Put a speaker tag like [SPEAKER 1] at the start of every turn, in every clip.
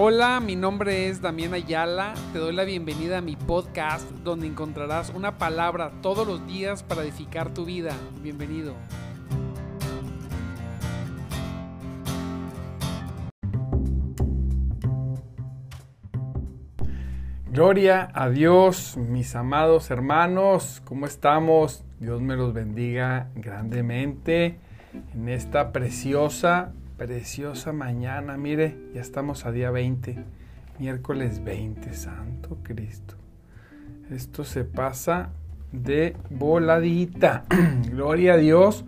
[SPEAKER 1] Hola, mi nombre es Damián Ayala. Te doy la bienvenida a mi podcast donde encontrarás una palabra todos los días para edificar tu vida. Bienvenido. Gloria a Dios, mis amados hermanos. ¿Cómo estamos? Dios me los bendiga grandemente en esta preciosa preciosa mañana. Mire, ya estamos a día 20, miércoles 20, Santo Cristo. Esto se pasa de voladita. Gloria a Dios,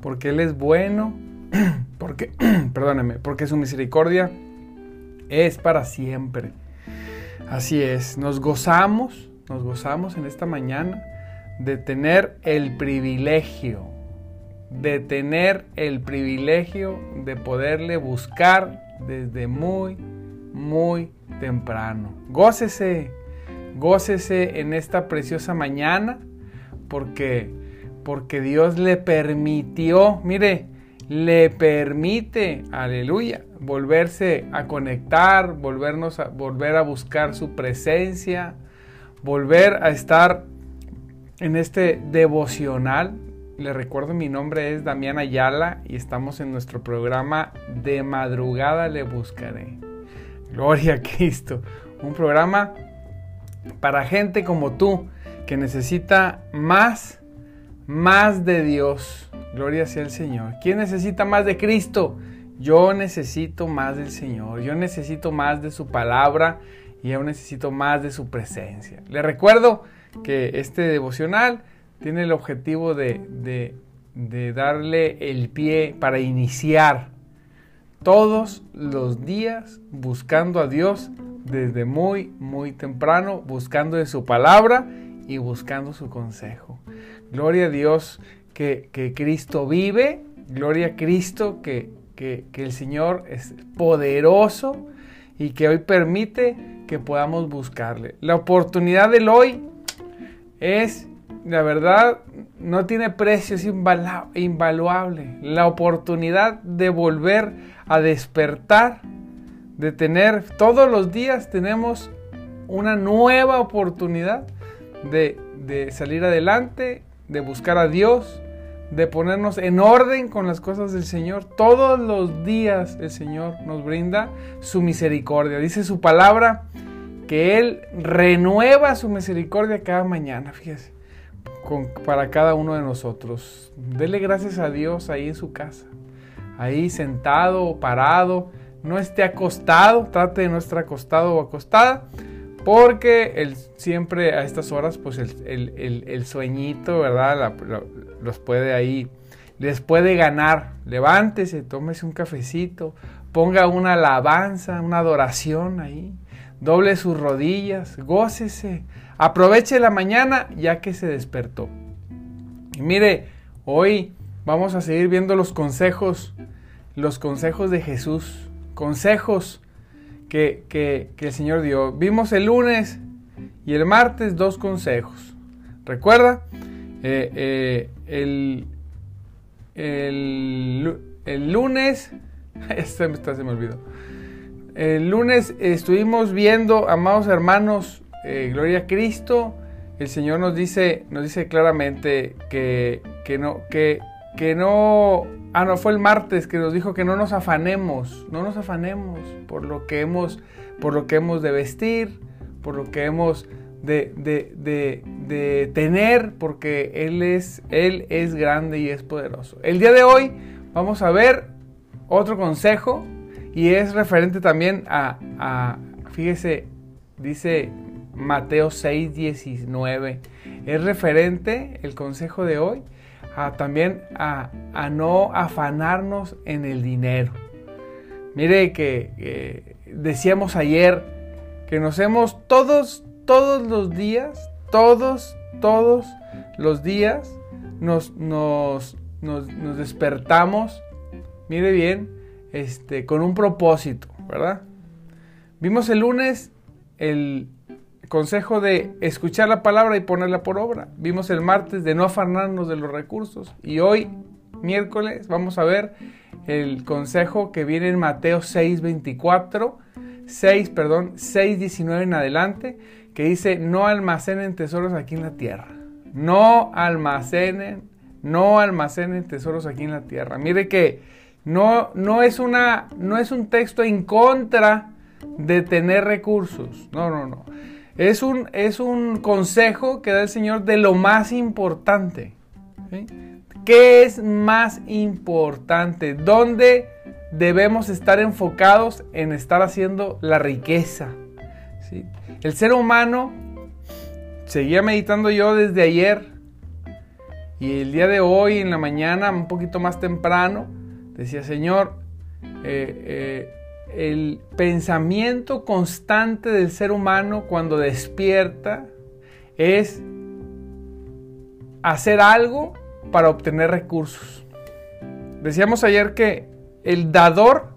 [SPEAKER 1] porque Él es bueno, porque, perdóneme, porque su misericordia es para siempre. Así es, nos gozamos, nos gozamos en esta mañana de tener el privilegio de tener el privilegio de poderle buscar desde muy, muy temprano. Gócese, gócese en esta preciosa mañana porque, porque Dios le permitió, mire, le permite, aleluya, volverse a conectar, volvernos a, volver a buscar su presencia, volver a estar en este devocional le recuerdo, mi nombre es Damián Ayala y estamos en nuestro programa De madrugada le buscaré. Gloria a Cristo. Un programa para gente como tú que necesita más, más de Dios. Gloria sea el Señor. ¿Quién necesita más de Cristo? Yo necesito más del Señor. Yo necesito más de su palabra y yo necesito más de su presencia. Le recuerdo que este devocional tiene el objetivo de, darle el pie para iniciar todos los días buscando a Dios desde muy, muy temprano, buscando de su palabra y buscando su consejo. Gloria a Dios que, Cristo vive, gloria a Cristo que, que, el Señor es poderoso y que hoy permite que podamos buscarle. La oportunidad del hoy es la verdad no tiene precio, es invaluable. La oportunidad de volver a despertar, de tener, todos los días tenemos una nueva oportunidad de, de salir adelante, de buscar a Dios, de ponernos en orden con las cosas del Señor. Todos los días el Señor nos brinda su misericordia. Dice su palabra que Él renueva su misericordia cada mañana, fíjese para cada uno de nosotros. Dele gracias a Dios ahí en su casa, ahí sentado o parado. No esté acostado, trate de no estar acostado o acostada, porque el, siempre a estas horas, pues el, sueñito, ¿verdad? los puede ahí, les puede ganar. Levántese, tómese un cafecito, ponga una alabanza, una adoración ahí, doble sus rodillas, gócese, Aproveche la mañana ya que se despertó. Y mire, hoy vamos a seguir viendo los consejos, los consejos de Jesús, consejos que, el Señor dio. Vimos el lunes y el martes dos consejos. ¿Recuerda? Eh, eh, el, el, lunes, este se me olvidó. El lunes estuvimos viendo, amados hermanos, eh, gloria a Cristo, el Señor nos dice, nos dice claramente que, que, no, que, que no, ah, no, fue el martes que nos dijo que no nos afanemos, no nos afanemos por lo que hemos, por lo que hemos de vestir, por lo que hemos de, de, de, tener, porque Él es, Él es grande y es poderoso. El día de hoy vamos a ver otro consejo y es referente también a, a fíjese, dice Mateo 6, 19. Es referente el consejo de hoy a, también a, no afanarnos en el dinero. Mire que decíamos ayer que nos hemos todos, todos los días, todos, todos los días nos, nos, nos, nos despertamos, mire bien, este, con un propósito, ¿verdad? Vimos el lunes el, consejo de escuchar la palabra y ponerla por obra. Vimos el martes de no afanarnos de los recursos. Y hoy, miércoles, vamos a ver el consejo que viene en Mateo 6:24. 6, perdón, 6, 19 en adelante, que dice, no almacenen tesoros aquí en la tierra. No almacenen, no almacenen tesoros aquí en la tierra. Mire que no, no, es, una, no es un texto en contra de tener recursos. No, no, no. Es un, es un consejo que da el Señor de lo más importante. ¿Qué es más importante? ¿Dónde debemos estar enfocados en estar haciendo la riqueza? El ser humano, seguía meditando yo desde ayer y el día de hoy, en la mañana, un poquito más temprano, decía, Señor, eh, eh, el pensamiento constante del ser humano cuando despierta es hacer algo para obtener recursos. Decíamos ayer que el dador,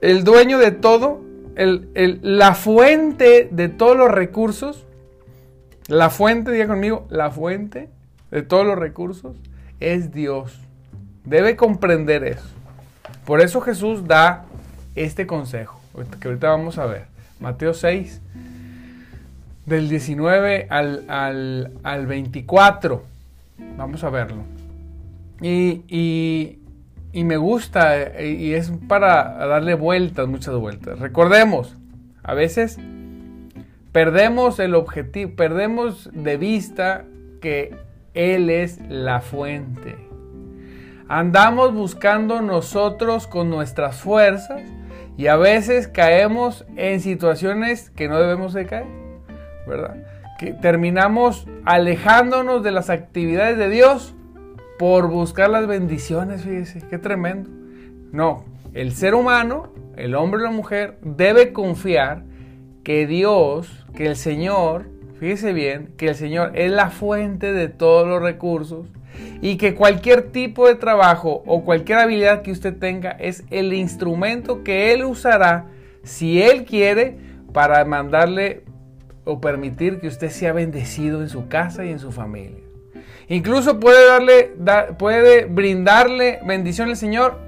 [SPEAKER 1] el dueño de todo, la fuente de todos los recursos, la fuente, diga conmigo, la fuente de todos los recursos es Dios. Debe comprender eso. Por eso Jesús da este consejo, que ahorita vamos a ver. Mateo 6, del 19 al, al, 24. Vamos a verlo. Y, y, me gusta, y es para darle vueltas, muchas vueltas. Recordemos, a veces perdemos el objetivo, perdemos de vista que Él es la fuente. Andamos buscando nosotros con nuestras fuerzas y a veces caemos en situaciones que no debemos de caer, ¿verdad? Que terminamos alejándonos de las actividades de Dios por buscar las bendiciones, fíjese, qué tremendo. No, el ser humano, el hombre o la mujer, debe confiar que Dios, que el Señor, fíjese bien, que el Señor es la fuente de todos los recursos y que cualquier tipo de trabajo o cualquier habilidad que usted tenga es el instrumento que Él usará si Él quiere para mandarle o permitir que usted sea bendecido en su casa y en su familia. Incluso puede darle, puede brindarle bendición al Señor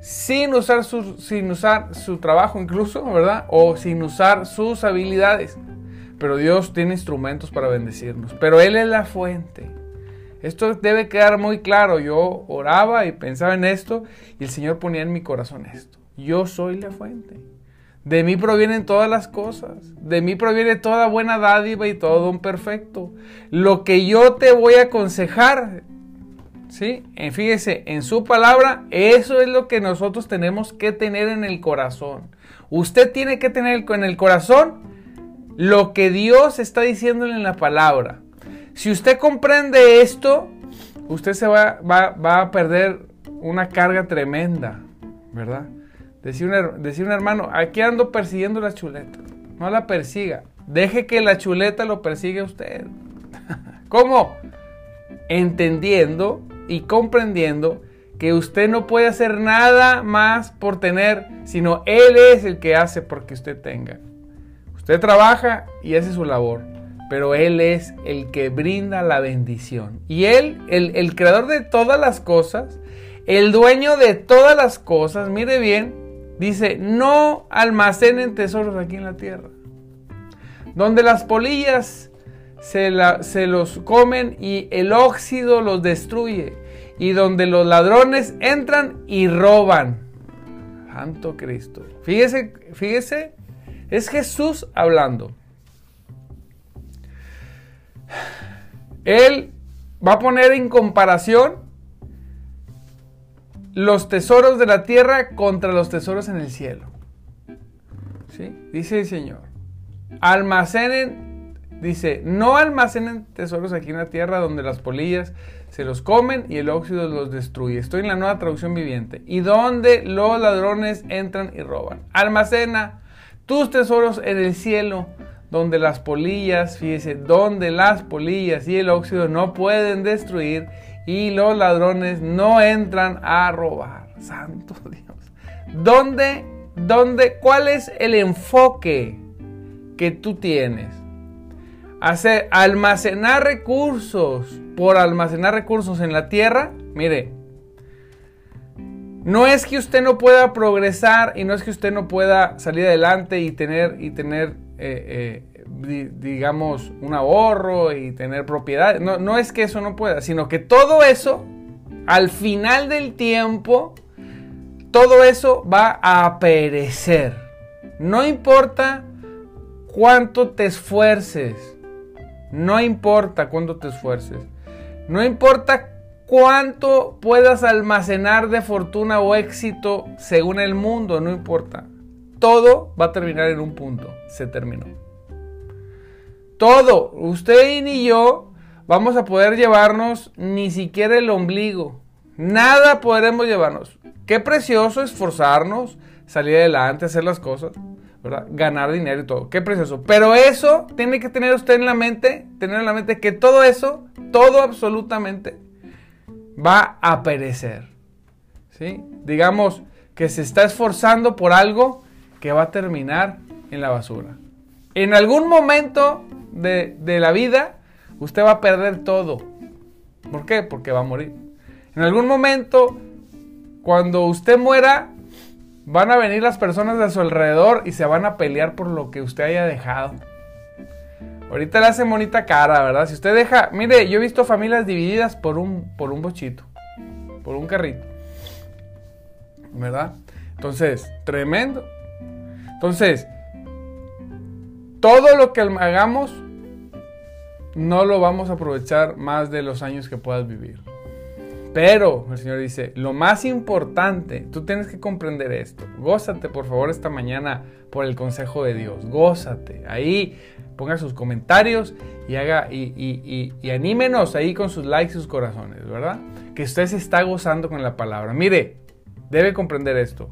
[SPEAKER 1] sin usar, su, sin usar su trabajo incluso, ¿verdad? O sin usar sus habilidades. Pero Dios tiene instrumentos para bendecirnos. Pero Él es la fuente. Esto debe quedar muy claro. Yo oraba y pensaba en esto y el Señor ponía en mi corazón esto. Yo soy la fuente. De mí provienen todas las cosas. De mí proviene toda buena dádiva y todo don perfecto. Lo que yo te voy a aconsejar, ¿sí? Fíjese, en su palabra, eso es lo que nosotros tenemos que tener en el corazón. Usted tiene que tener en el corazón lo que Dios está diciéndole en la palabra. Si usted comprende esto, usted se va, va, a perder una carga tremenda, ¿verdad? Decía un, decía un hermano, aquí ando persiguiendo la chuleta. No la persiga. Deje que la chuleta lo persiga usted. ¿Cómo? Entendiendo y comprendiendo que usted no puede hacer nada más por tener, sino Él es el que hace porque usted tenga. Usted trabaja y hace su labor pero Él es el que brinda la bendición. Y Él, el, creador de todas las cosas, el dueño de todas las cosas, mire bien, dice, no almacenen tesoros aquí en la tierra, donde las polillas se, se los comen y el óxido los destruye, y donde los ladrones entran y roban. Santo Cristo. Fíjese, fíjese, es Jesús hablando. Él va a poner en comparación los tesoros de la tierra contra los tesoros en el cielo. ¿Sí? Dice el Señor. Almacenen, dice, no almacenen tesoros aquí en la tierra donde las polillas se los comen y el óxido los destruye. Estoy en la nueva traducción viviente. Y donde los ladrones entran y roban. Almacena tus tesoros en el cielo donde las polillas, fíjese, donde las polillas y el óxido no pueden destruir y los ladrones no entran a robar. Santo Dios. ¿Dónde, dónde, cuál es el enfoque que tú tienes? Hacer, almacenar recursos por almacenar recursos en la tierra, mire, No es que usted no pueda progresar y no es que usted no pueda salir adelante y tener, y tener eh, eh, digamos, un ahorro y tener propiedad. No, no es que eso no pueda, sino que todo eso, al final del tiempo, todo eso va a perecer. No importa cuánto te esfuerces. No importa cuánto te esfuerces. No importa cuánto puedas almacenar de fortuna o éxito según el mundo, no importa. Todo va a terminar en un punto. Se terminó. Todo. Usted y yo vamos a poder llevarnos ni siquiera el ombligo. Nada podremos llevarnos. Qué precioso esforzarnos, salir adelante, hacer las cosas, ¿verdad? Ganar dinero y todo. Qué precioso. Pero eso tiene que tener usted en la mente, tener en la mente que todo eso, todo absolutamente, va a perecer. ¿Sí? Digamos que se está esforzando por algo que va a terminar en la basura. En algún momento de, de la vida, usted va a perder todo. ¿Por qué? Porque va a morir. En algún momento, cuando usted muera, van a venir las personas de su alrededor y se van a pelear por lo que usted haya dejado. Ahorita le hace bonita cara, ¿verdad? Si usted deja, mire, yo he visto familias divididas por un, por un bochito, por un carrito, ¿verdad? Entonces, tremendo. Entonces, todo lo que hagamos no lo vamos a aprovechar más de los años que puedas vivir. Pero el Señor dice, lo más importante, tú tienes que comprender esto. Gózate, por favor, esta mañana por el consejo de Dios. Gózate. Ahí ponga sus comentarios y haga y, y, anímenos ahí con sus likes y sus corazones, ¿verdad? Que usted se está gozando con la palabra. Mire, debe comprender esto.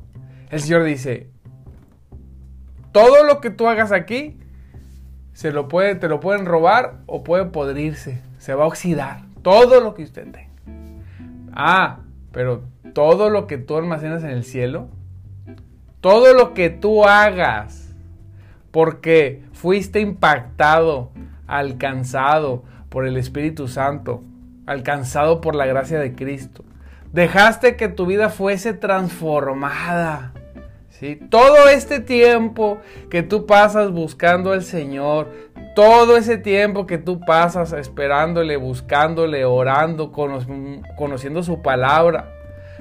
[SPEAKER 1] El Señor dice, todo lo que tú hagas aquí se lo puede, te lo pueden robar o puede podrirse, se va a oxidar. Todo lo que usted tenga. Ah, pero todo lo que tú almacenas en el cielo, todo lo que tú hagas, porque fuiste impactado, alcanzado por el Espíritu Santo, alcanzado por la gracia de Cristo. Dejaste que tu vida fuese transformada. Todo este tiempo que tú pasas buscando al Señor, todo ese tiempo que tú pasas esperándole, buscándole, orando, conociendo su palabra,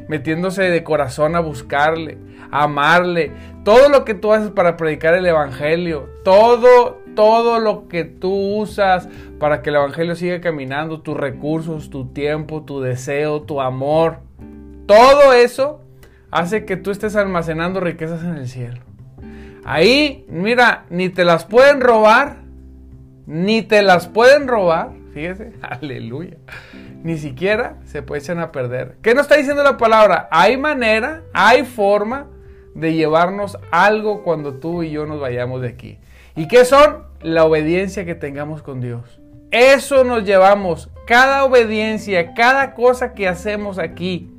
[SPEAKER 1] metiéndose de corazón a buscarle, a amarle, todo lo que tú haces para predicar el Evangelio, todo, todo lo que tú usas para que el Evangelio siga caminando, tus recursos, tu tiempo, tu deseo, tu amor, todo eso hace que tú estés almacenando riquezas en el cielo. Ahí, mira, ni te las pueden robar, ni te las pueden robar, fíjese, aleluya, ni siquiera se pueden a perder. ¿Qué nos está diciendo la palabra? Hay manera, hay forma de llevarnos algo cuando tú y yo nos vayamos de aquí. ¿Y qué son? La obediencia que tengamos con Dios. Eso nos llevamos, cada obediencia, cada cosa que hacemos aquí,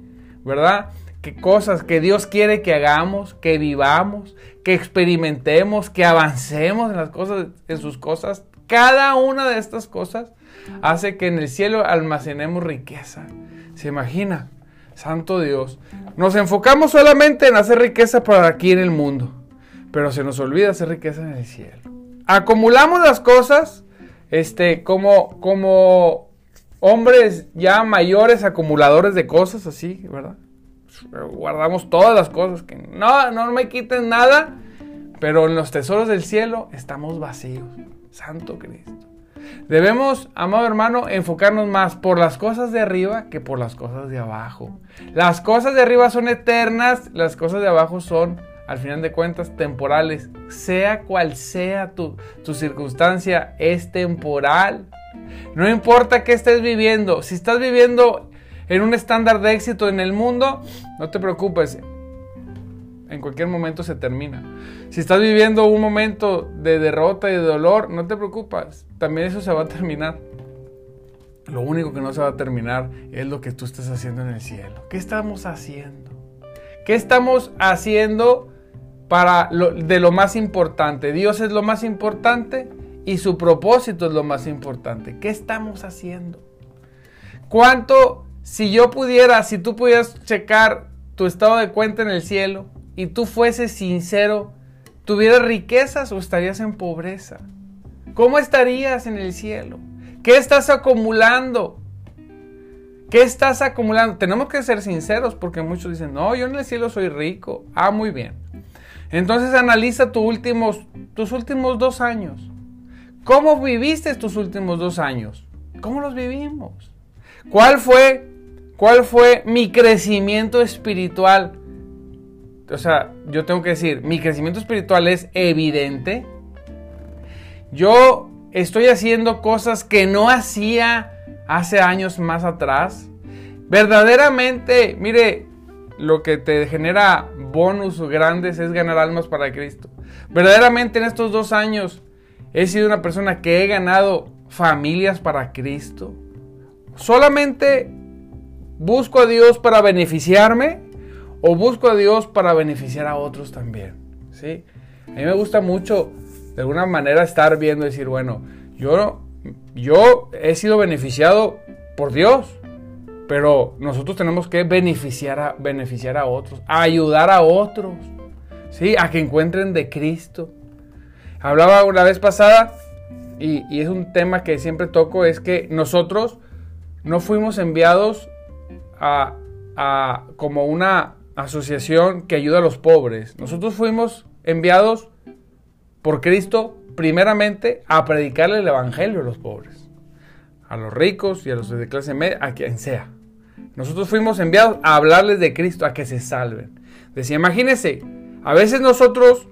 [SPEAKER 1] ¿verdad? cosas que Dios quiere que hagamos, que vivamos, que experimentemos, que avancemos en las cosas, en sus cosas. Cada una de estas cosas hace que en el cielo almacenemos riqueza. ¿Se imagina? Santo Dios. Nos enfocamos solamente en hacer riqueza para aquí en el mundo, pero se nos olvida hacer riqueza en el cielo. Acumulamos las cosas este, como, como hombres ya mayores acumuladores de cosas, así, ¿verdad? guardamos todas las cosas, que no, no me quiten nada, pero en los tesoros del cielo estamos vacíos. Santo Cristo. Debemos, amado hermano, enfocarnos más por las cosas de arriba que por las cosas de abajo. Las cosas de arriba son eternas, las cosas de abajo son, al final de cuentas, temporales. Sea cual sea tu, tu circunstancia, es temporal. No importa qué estés viviendo, si estás viviendo en un estándar de éxito en el mundo, no te preocupes, en cualquier momento se termina. Si estás viviendo un momento de derrota y de dolor, no te preocupes, también eso se va a terminar. Lo único que no se va a terminar es lo que tú estás haciendo en el cielo. ¿Qué estamos haciendo? ¿Qué estamos haciendo para lo, de lo más importante? Dios es lo más importante y su propósito es lo más importante. ¿Qué estamos haciendo? ¿Cuánto si yo pudiera, si tú pudieras checar tu estado de cuenta en el cielo y tú fueses sincero, ¿tuvieras riquezas o estarías en pobreza? ¿Cómo estarías en el cielo? ¿Qué estás acumulando? ¿Qué estás acumulando? Tenemos que ser sinceros porque muchos dicen, no, yo en el cielo soy rico. Ah, muy bien. Entonces analiza últimos, tus últimos dos años. ¿Cómo viviste tus últimos dos años? ¿Cómo los vivimos? ¿Cuál fue, cuál fue mi crecimiento espiritual? O sea, yo tengo que decir, mi crecimiento espiritual es evidente. Yo estoy haciendo cosas que no hacía hace años más atrás. Verdaderamente, mire, lo que te genera bonus grandes es ganar almas para Cristo. Verdaderamente en estos dos años he sido una persona que he ganado familias para Cristo. Solamente busco a Dios para beneficiarme o busco a Dios para beneficiar a otros también. ¿sí? A mí me gusta mucho de alguna manera estar viendo decir, bueno, yo, yo he sido beneficiado por Dios, pero nosotros tenemos que beneficiar a, beneficiar a otros, ayudar a otros, ¿sí? a que encuentren de Cristo. Hablaba una vez pasada, y, y es un tema que siempre toco, es que nosotros no fuimos enviados a, a, como una asociación que ayuda a los pobres. Nosotros fuimos enviados por Cristo primeramente a predicarle el Evangelio a los pobres, a los ricos y a los de clase media, a quien sea. Nosotros fuimos enviados a hablarles de Cristo, a que se salven. Decía, imagínense, a veces nosotros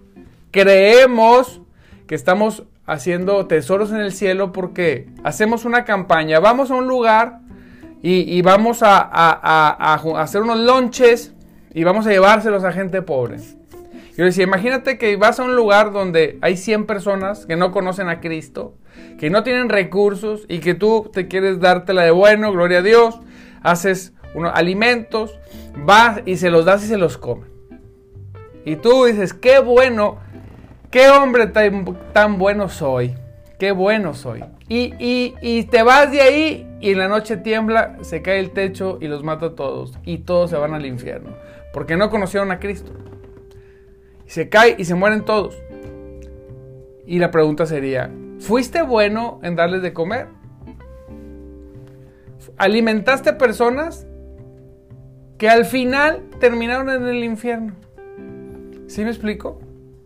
[SPEAKER 1] creemos que estamos haciendo tesoros en el cielo porque hacemos una campaña, vamos a un lugar y, vamos a, a, hacer unos lonches y vamos a llevárselos a gente pobre. Yo decía, imagínate que vas a un lugar donde hay 100 personas que no conocen a Cristo, que no tienen recursos y que tú te quieres dártela de bueno, gloria a Dios, haces unos alimentos, vas y se los das y se los comen. Y tú dices, qué bueno, qué hombre tan, bueno soy, qué bueno soy. Y, y, y, te vas de ahí y en la noche tiembla, se cae el techo y los mata a todos. Y todos se van al infierno. Porque no conocieron a Cristo se cae y se mueren todos. Y la pregunta sería, ¿fuiste bueno en darles de comer? ¿Alimentaste personas que al final terminaron en el infierno? ¿Sí me explico?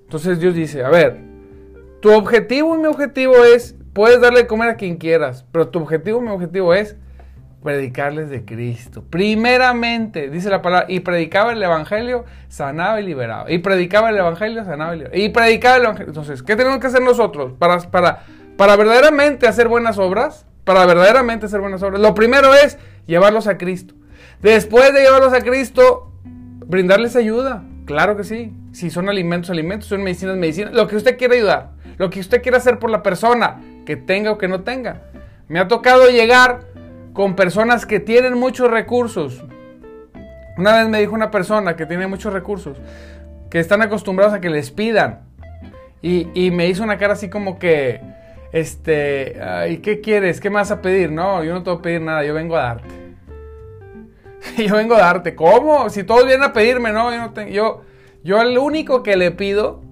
[SPEAKER 1] Entonces Dios dice, a ver, tu objetivo y mi objetivo es, puedes darle de comer a quien quieras, pero tu objetivo y mi objetivo es predicarles de Cristo. Primeramente, dice la palabra, y predicaba el Evangelio, sanaba y liberaba. Y predicaba el Evangelio, sanaba y liberaba. Y predicaba el Evangelio. Entonces, ¿qué tenemos que hacer nosotros para, para, para verdaderamente hacer buenas obras? Para verdaderamente hacer buenas obras. Lo primero es llevarlos a Cristo. Después de llevarlos a Cristo, brindarles ayuda. Claro que sí. Si son alimentos, alimentos, son medicinas, medicinas. Lo que usted quiera ayudar. Lo que usted quiera hacer por la persona, que tenga o que no tenga. Me ha tocado llegar con personas que tienen muchos recursos. Una vez me dijo una persona que tiene muchos recursos, que están acostumbrados a que les pidan. Y, me hizo una cara así como que, este, ¿y qué quieres? ¿Qué me vas a pedir? No, yo no te voy a pedir nada, yo vengo a darte. yo vengo a darte. ¿Cómo? Si todos vienen a pedirme, no, yo no tengo, yo, yo el único que le pido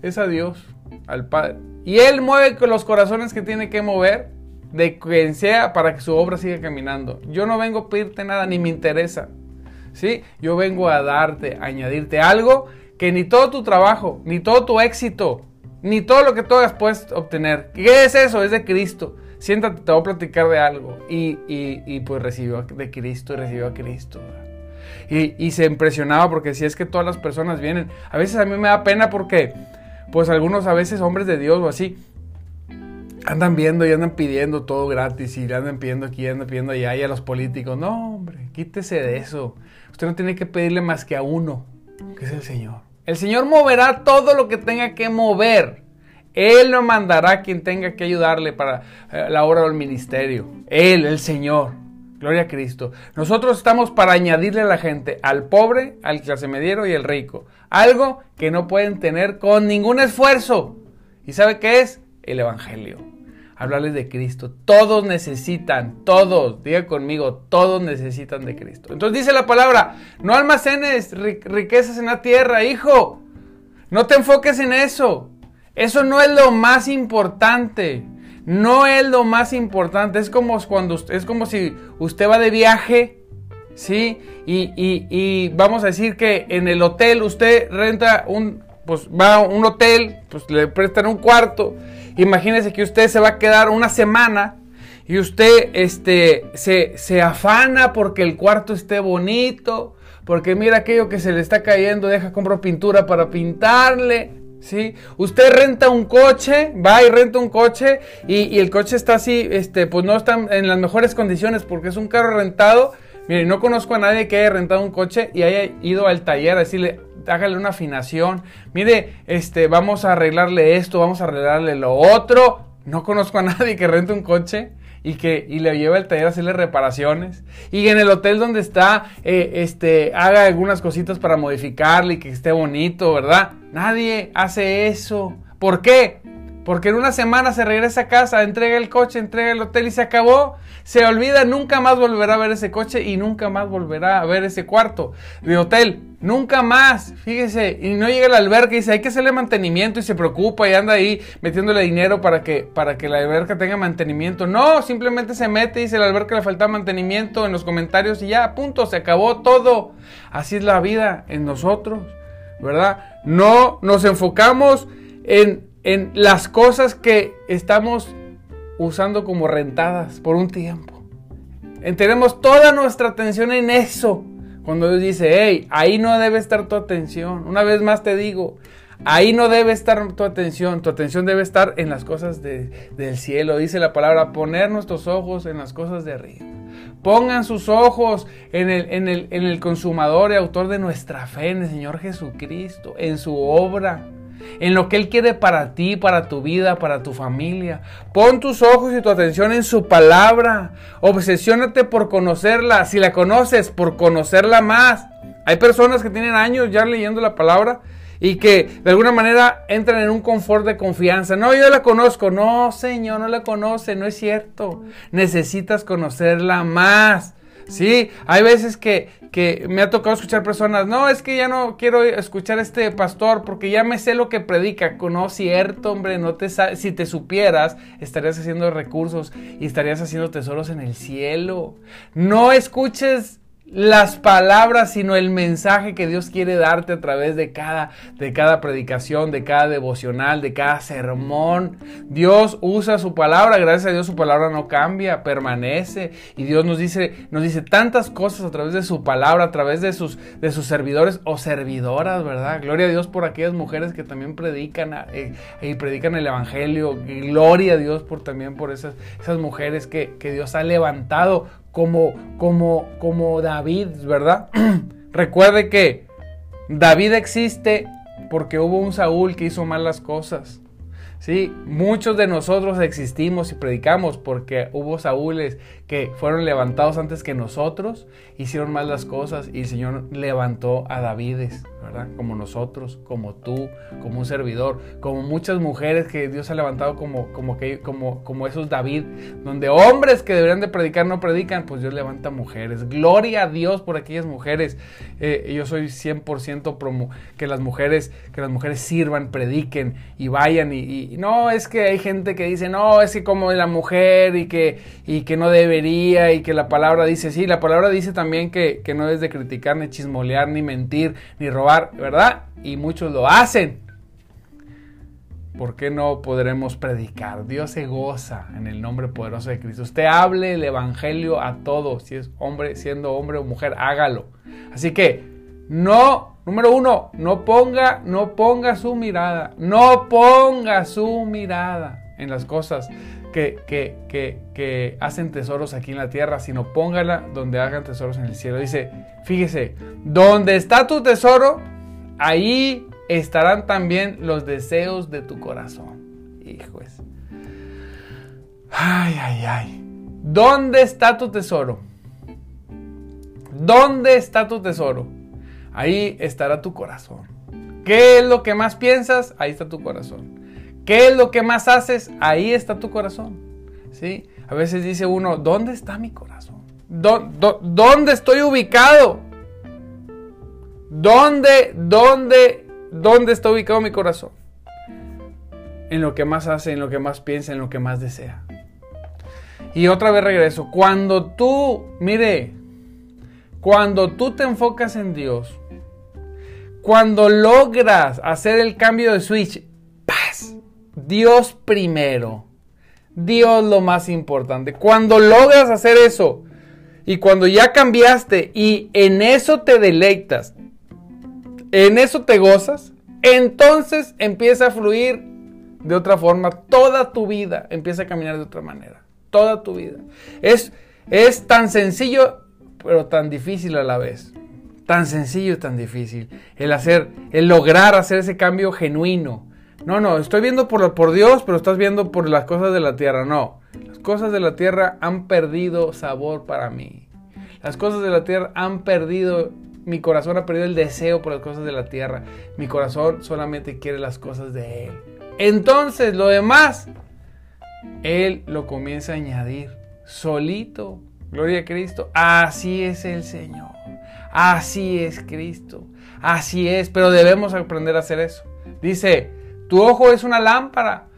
[SPEAKER 1] es a Dios, al Padre. Y Él mueve los corazones que tiene que mover de quien sea para que su obra siga caminando. Yo no vengo a pedirte nada ni me interesa. ¿sí? Yo vengo a darte, a añadirte algo que ni todo tu trabajo, ni todo tu éxito, ni todo lo que tú hagas puedes obtener. ¿Qué es eso? Es de Cristo. Siéntate, te voy a platicar de algo. Y, y, pues recibió de Cristo y recibió a Cristo. Y, y, se impresionaba porque si es que todas las personas vienen. A veces a mí me da pena porque, pues algunos a veces hombres de Dios o así, andan viendo y andan pidiendo todo gratis y andan pidiendo aquí, andan pidiendo allá y a los políticos. No, hombre, quítese de eso. Usted no tiene que pedirle más que a uno, que es el Señor. El Señor moverá todo lo que tenga que mover. Él lo mandará a quien tenga que ayudarle para eh, la obra del ministerio. Él, el Señor. Gloria a Cristo. Nosotros estamos para añadirle a la gente, al pobre, al clase mediero y al rico. Algo que no pueden tener con ningún esfuerzo. ¿Y sabe qué es? El Evangelio hablarles de Cristo. Todos necesitan, todos, diga conmigo, todos necesitan de Cristo. Entonces dice la palabra, no almacenes riquezas en la tierra, hijo. No te enfoques en eso. Eso no es lo más importante. No es lo más importante. Es como cuando es como si usted va de viaje, ¿sí? Y, y vamos a decir que en el hotel usted renta un, pues va a un hotel, pues le prestan un cuarto Imagínese que usted se va a quedar una semana y usted este, se, se afana porque el cuarto esté bonito, porque mira aquello que se le está cayendo, deja compro pintura para pintarle. ¿Sí? Usted renta un coche, va y renta un coche y, el coche está así, este, pues no está en las mejores condiciones porque es un carro rentado. Mire, no conozco a nadie que haya rentado un coche y haya ido al taller a decirle, hágale una afinación, mire, este, vamos a arreglarle esto, vamos a arreglarle lo otro. No conozco a nadie que rente un coche y que y le lleve al taller a hacerle reparaciones y en el hotel donde está eh, este haga algunas cositas para modificarle y que esté bonito, ¿verdad? Nadie hace eso. ¿Por qué? Porque en una semana se regresa a casa, entrega el coche, entrega el hotel y se acabó. Se olvida, nunca más volverá a ver ese coche y nunca más volverá a ver ese cuarto de hotel. Nunca más, fíjese. Y no llega al alberca y dice, hay que hacerle mantenimiento y se preocupa y anda ahí metiéndole dinero para que, para que la alberca tenga mantenimiento. No, simplemente se mete y dice, la alberca le falta mantenimiento en los comentarios y ya, punto, se acabó todo. Así es la vida en nosotros, ¿verdad? No nos enfocamos en en las cosas que estamos usando como rentadas por un tiempo. Tenemos toda nuestra atención en eso. Cuando Dios dice, hey, ahí no debe estar tu atención. Una vez más te digo, ahí no debe estar tu atención. Tu atención debe estar en las cosas del cielo. Dice la palabra, poner nuestros ojos en las cosas de arriba. Pongan sus ojos en el, en el, en el consumador y autor de nuestra fe, en el Señor Jesucristo, en su obra en lo que Él quiere para ti, para tu vida, para tu familia. Pon tus ojos y tu atención en su palabra. Obsesiónate por conocerla. Si la conoces, por conocerla más. Hay personas que tienen años ya leyendo la palabra y que de alguna manera entran en un confort de confianza. No, yo la conozco. No, Señor, no la conoce, no es cierto. Necesitas conocerla más. Sí, hay veces que, que, me ha tocado escuchar personas, no, es que ya no quiero escuchar a este pastor porque ya me sé lo que predica. No, cierto, hombre, no te si te supieras, estarías haciendo recursos y estarías haciendo tesoros en el cielo. No escuches las palabras, sino el mensaje que Dios quiere darte a través de cada, de cada predicación, de cada devocional, de cada sermón. Dios usa su palabra, gracias a Dios su palabra no cambia, permanece. Y Dios nos dice, nos dice tantas cosas a través de su palabra, a través de sus, de sus servidores o servidoras, ¿verdad? Gloria a Dios por aquellas mujeres que también predican eh, y predican el Evangelio. Gloria a Dios por también por esas, esas mujeres que, que Dios ha levantado como, como, como David, ¿verdad? Recuerde que David existe porque hubo un Saúl que hizo malas cosas. Sí, muchos de nosotros existimos y predicamos porque hubo Saúles fueron levantados antes que nosotros, hicieron mal las cosas y el Señor levantó a Davides, ¿verdad? Como nosotros, como tú, como un servidor, como muchas mujeres que Dios ha levantado como, como, que, como, como esos David, donde hombres que deberían de predicar no predican, pues Dios levanta mujeres. Gloria a Dios por aquellas mujeres. Eh, yo soy 100% promo que las mujeres, que las mujeres sirvan, prediquen y vayan y no, es que hay gente que dice, no, es que como la mujer y que, y que no y que la palabra dice, sí, la palabra dice también que, que no es de criticar, ni chismolear, ni mentir, ni robar, ¿verdad? Y muchos lo hacen. ¿Por qué no podremos predicar? Dios se goza en el nombre poderoso de Cristo. Usted hable el Evangelio a todos, si es hombre, siendo hombre o mujer, hágalo. Así que no, número uno, no ponga, no ponga su mirada, no ponga su mirada en las cosas que, que, que, hacen tesoros aquí en la tierra, sino póngala donde hagan tesoros en el cielo. Dice, fíjese, donde está tu tesoro, ahí estarán también los deseos de tu corazón. Hijos. Ay, ay, ay. ¿Dónde está tu tesoro? ¿Dónde está tu tesoro? ahí estará tu corazón. ¿Qué es lo que más piensas? Ahí está tu corazón. ¿Qué es lo que más haces? Ahí está tu corazón. ¿Sí? A veces dice uno, ¿dónde está mi corazón? ¿Dónde estoy ubicado? ¿Dónde, dónde, dónde está ubicado mi corazón? En lo que más hace, en lo que más piensa, en lo que más desea. Y otra vez regreso. Cuando tú, mire, cuando tú te enfocas en Dios, cuando logras hacer el cambio de switch, Dios primero, Dios lo más importante. Cuando logras hacer eso y cuando ya cambiaste y en eso te deleitas, en eso te gozas, entonces empieza a fluir de otra forma toda tu vida, empieza a caminar de otra manera, toda tu vida. Es, es tan sencillo pero tan difícil a la vez. Tan sencillo y tan difícil. El hacer, el lograr hacer ese cambio genuino. No, no, estoy viendo por, por Dios, pero estás viendo por las cosas de la tierra. No, las cosas de la tierra han perdido sabor para mí. Las cosas de la tierra han perdido, mi corazón ha perdido el deseo por las cosas de la tierra. Mi corazón solamente quiere las cosas de Él. Entonces, lo demás, Él lo comienza a añadir solito Gloria a Cristo. Así es el Señor. Así es Cristo. Así es, pero debemos aprender a hacer eso. Dice, tu ojo es una lámpara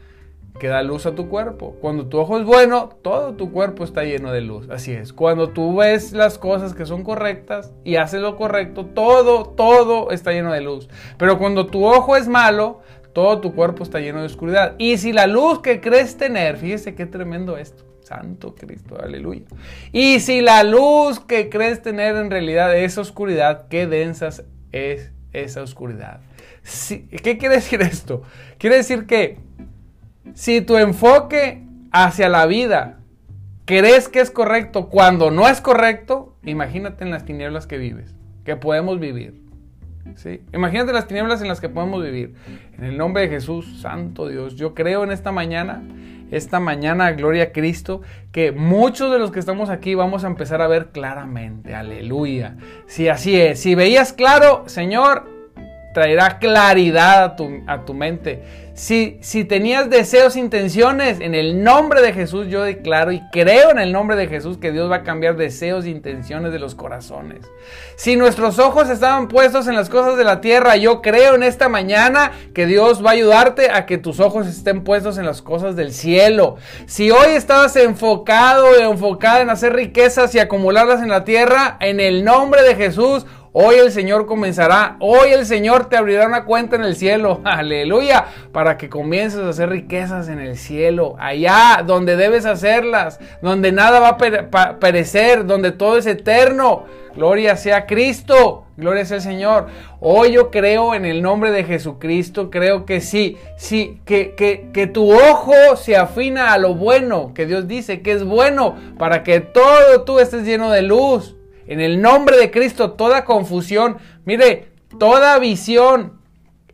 [SPEAKER 1] que da luz a tu cuerpo. Cuando tu ojo es bueno, todo tu cuerpo está lleno de luz. Así es. Cuando tú ves las cosas que son correctas y haces lo correcto, todo, todo está lleno de luz. Pero cuando tu ojo es malo, todo tu cuerpo está lleno de oscuridad. Y si la luz que crees tener, fíjese qué tremendo esto. Santo Cristo, aleluya. Y si la luz que crees tener en realidad es oscuridad, qué densa es esa oscuridad. ¿Qué quiere decir esto? Quiere decir que si tu enfoque hacia la vida crees que es correcto cuando no es correcto, imagínate en las tinieblas que vives, que podemos vivir. ¿sí? Imagínate las tinieblas en las que podemos vivir. En el nombre de Jesús, Santo Dios, yo creo en esta mañana esta mañana, gloria a Cristo, que muchos de los que estamos aquí vamos a empezar a ver claramente. Aleluya. Si así es, si veías claro, Señor, traerá claridad a tu, a tu mente. Si, si tenías deseos, intenciones, en el nombre de Jesús yo declaro y creo en el nombre de Jesús que Dios va a cambiar deseos e intenciones de los corazones. Si nuestros ojos estaban puestos en las cosas de la tierra, yo creo en esta mañana que Dios va a ayudarte a que tus ojos estén puestos en las cosas del cielo. Si hoy estabas enfocado o enfocada en hacer riquezas y acumularlas en la tierra, en el nombre de Jesús, Hoy el Señor comenzará, hoy el Señor te abrirá una cuenta en el cielo, aleluya, para que comiences a hacer riquezas en el cielo, allá donde debes hacerlas, donde nada va a perecer, donde todo es eterno. Gloria sea Cristo, gloria sea el Señor. Hoy yo creo en el nombre de Jesucristo, creo que sí, sí, que, que, que tu ojo se afina a lo bueno, que Dios dice que es bueno, para que todo tú estés lleno de luz. En el nombre de Cristo, toda confusión, mire, toda visión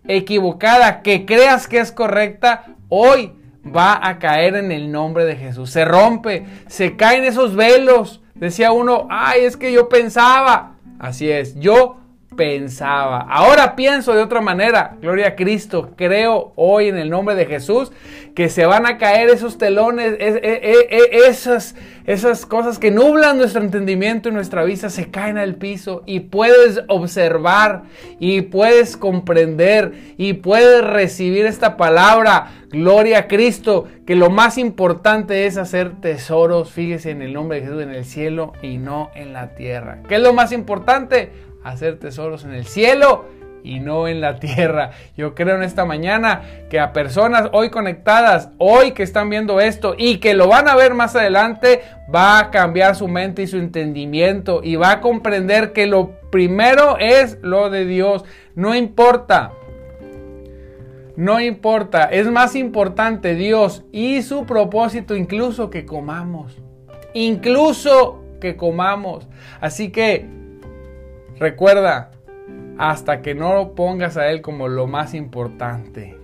[SPEAKER 1] equivocada que creas que es correcta, hoy va a caer en el nombre de Jesús. Se rompe, se caen esos velos. Decía uno, ay, es que yo pensaba. Así es, yo pensaba. Ahora pienso de otra manera. Gloria a Cristo. Creo hoy en el nombre de Jesús que se van a caer esos telones, esas, esas cosas que nublan nuestro entendimiento y nuestra vista, se caen al piso y puedes observar y puedes comprender y puedes recibir esta palabra. Gloria a Cristo, que lo más importante es hacer tesoros, fíjese en el nombre de Jesús, en el cielo y no en la tierra. ¿Qué es lo más importante? Hacer tesoros en el cielo y no en la tierra. Yo creo en esta mañana que a personas hoy conectadas, hoy que están viendo esto y que lo van a ver más adelante, va a cambiar su mente y su entendimiento y va a comprender que lo primero es lo de Dios. No importa. No importa, es más importante Dios y su propósito incluso que comamos. Incluso que comamos. Así que Recuerda, hasta que no lo pongas a Él como lo más importante,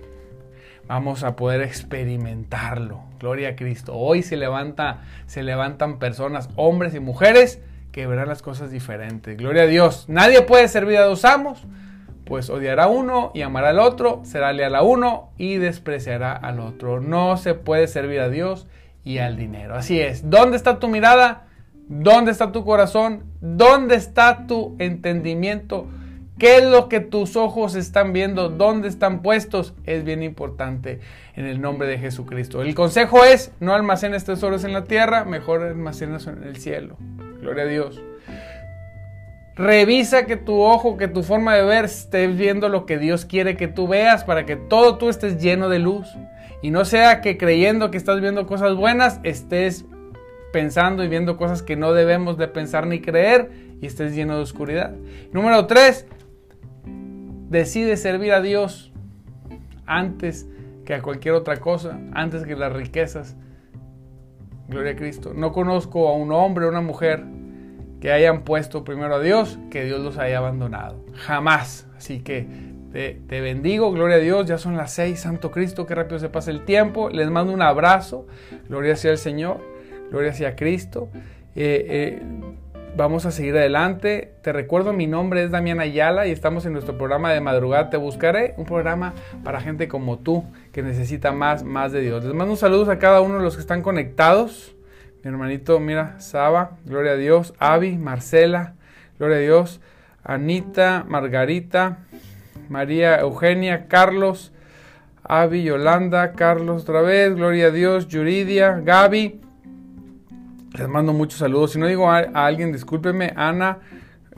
[SPEAKER 1] vamos a poder experimentarlo. Gloria a Cristo. Hoy se, levanta, se levantan personas, hombres y mujeres, que verán las cosas diferentes. Gloria a Dios. Nadie puede servir a dos amos, pues odiará a uno y amará al otro, será leal a uno y despreciará al otro. No se puede servir a Dios y al dinero. Así es. ¿Dónde está tu mirada? ¿Dónde está tu corazón? ¿Dónde está tu entendimiento? ¿Qué es lo que tus ojos están viendo? ¿Dónde están puestos? Es bien importante en el nombre de Jesucristo. El consejo es, no almacenes tesoros en la tierra, mejor almacenes en el cielo. Gloria a Dios. Revisa que tu ojo, que tu forma de ver estés viendo lo que Dios quiere que tú veas para que todo tú estés lleno de luz. Y no sea que creyendo que estás viendo cosas buenas, estés pensando y viendo cosas que no debemos de pensar ni creer y estés lleno de oscuridad. Número tres, decide servir a Dios antes que a cualquier otra cosa, antes que las riquezas. Gloria a Cristo. No conozco a un hombre o una mujer que hayan puesto primero a Dios, que Dios los haya abandonado. Jamás. Así que te, bendigo, gloria a Dios. Ya son las seis, Santo Cristo, qué rápido se pasa el tiempo. Les mando un abrazo. Gloria sea el Señor. Gloria sea Cristo. Eh, eh, vamos a seguir adelante. Te recuerdo, mi nombre es Damián Ayala y estamos en nuestro programa de madrugada Te Buscaré, un programa para gente como tú que necesita más, más de Dios. Les mando un saludo a cada uno de los que están conectados. Mi hermanito, mira, Saba, gloria a Dios, Avi, Marcela, gloria a Dios, Anita, Margarita, María Eugenia, Carlos, Avi, Yolanda, Carlos otra vez, gloria a Dios, Yuridia, Gaby. Les mando muchos saludos. Si no digo a, alguien, discúlpeme, Ana,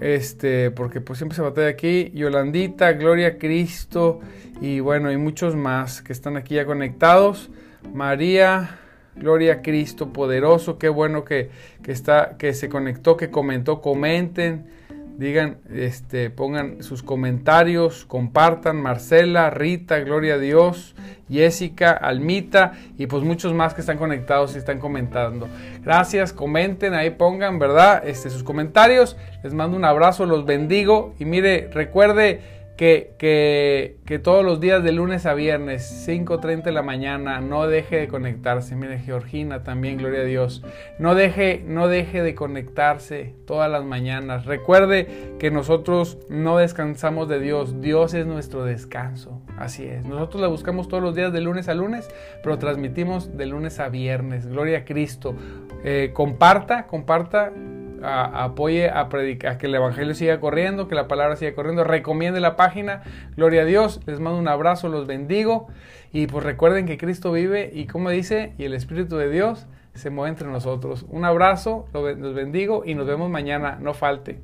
[SPEAKER 1] este, porque pues siempre se batalla aquí. Yolandita, Gloria Cristo y bueno, hay muchos más que están aquí ya conectados. María, Gloria Cristo poderoso, qué bueno que, que, está, que se conectó, que comentó, comenten digan, este, pongan sus comentarios, compartan, Marcela, Rita, Gloria a Dios, Jessica, Almita y pues muchos más que están conectados y están comentando. Gracias, comenten, ahí pongan, ¿verdad? Este, sus comentarios. Les mando un abrazo, los bendigo y mire, recuerde que, que, todos los días de lunes a viernes, 5.30 de la mañana, no deje de conectarse. Mire, Georgina también, gloria a Dios. No deje, no deje de conectarse todas las mañanas. Recuerde que nosotros no descansamos de Dios. Dios es nuestro descanso. Así es. Nosotros la buscamos todos los días de lunes a lunes, pero transmitimos de lunes a viernes. Gloria a Cristo. Eh, comparta, comparta apoye a, predicar, a que el Evangelio siga corriendo, que la palabra siga corriendo, recomiende la página, gloria a Dios, les mando un abrazo, los bendigo y pues recuerden que Cristo vive y como dice, y el Espíritu de Dios se mueve entre nosotros. Un abrazo, los bendigo y nos vemos mañana, no falte.